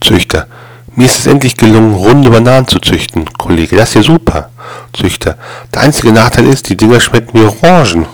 Züchter. Mir ist es endlich gelungen, runde Bananen zu züchten. Kollege, das ist ja super. Züchter. Der einzige Nachteil ist, die Dinger schmecken wie Orangen.